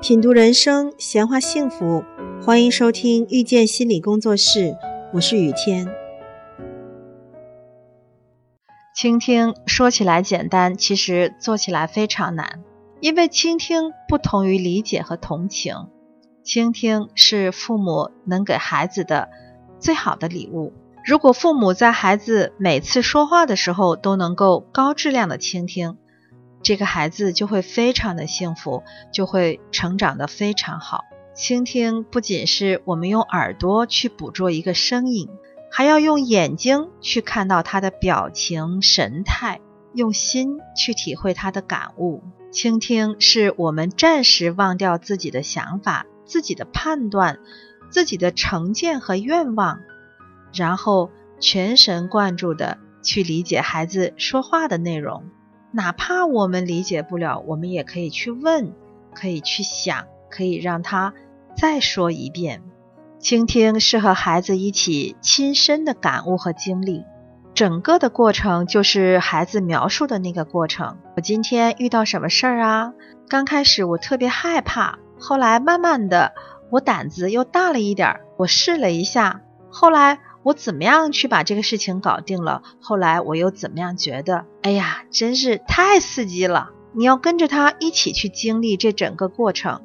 品读人生，闲话幸福，欢迎收听遇见心理工作室，我是雨天。倾听说起来简单，其实做起来非常难，因为倾听不同于理解和同情。倾听是父母能给孩子的最好的礼物。如果父母在孩子每次说话的时候都能够高质量的倾听，这个孩子就会非常的幸福，就会成长的非常好。倾听不仅是我们用耳朵去捕捉一个声音，还要用眼睛去看到他的表情神态，用心去体会他的感悟。倾听是我们暂时忘掉自己的想法、自己的判断、自己的成见和愿望，然后全神贯注的去理解孩子说话的内容。哪怕我们理解不了，我们也可以去问，可以去想，可以让他再说一遍。倾听是和孩子一起亲身的感悟和经历，整个的过程就是孩子描述的那个过程。我今天遇到什么事儿啊？刚开始我特别害怕，后来慢慢的我胆子又大了一点儿，我试了一下，后来。我怎么样去把这个事情搞定了？后来我又怎么样觉得？哎呀，真是太刺激了！你要跟着他一起去经历这整个过程。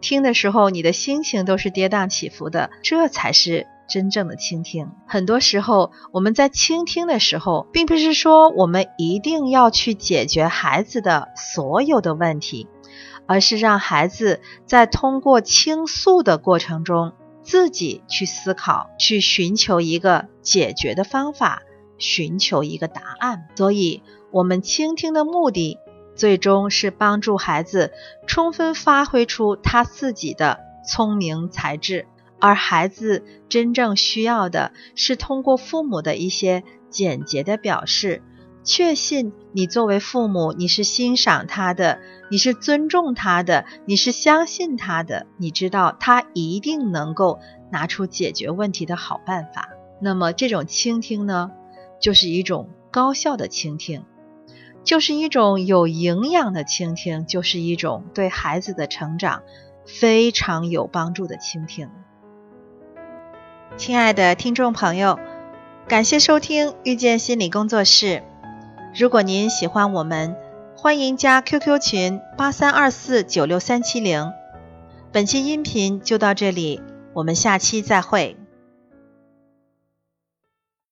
听的时候，你的心情都是跌宕起伏的，这才是真正的倾听。很多时候，我们在倾听的时候，并不是说我们一定要去解决孩子的所有的问题，而是让孩子在通过倾诉的过程中。自己去思考，去寻求一个解决的方法，寻求一个答案。所以，我们倾听的目的，最终是帮助孩子充分发挥出他自己的聪明才智。而孩子真正需要的是通过父母的一些简洁的表示。确信你作为父母，你是欣赏他的，你是尊重他的，你是相信他的，你知道他一定能够拿出解决问题的好办法。那么这种倾听呢，就是一种高效的倾听，就是一种有营养的倾听，就是一种对孩子的成长非常有帮助的倾听。亲爱的听众朋友，感谢收听遇见心理工作室。如果您喜欢我们，欢迎加 QQ 群八三二四九六三七零。本期音频就到这里，我们下期再会。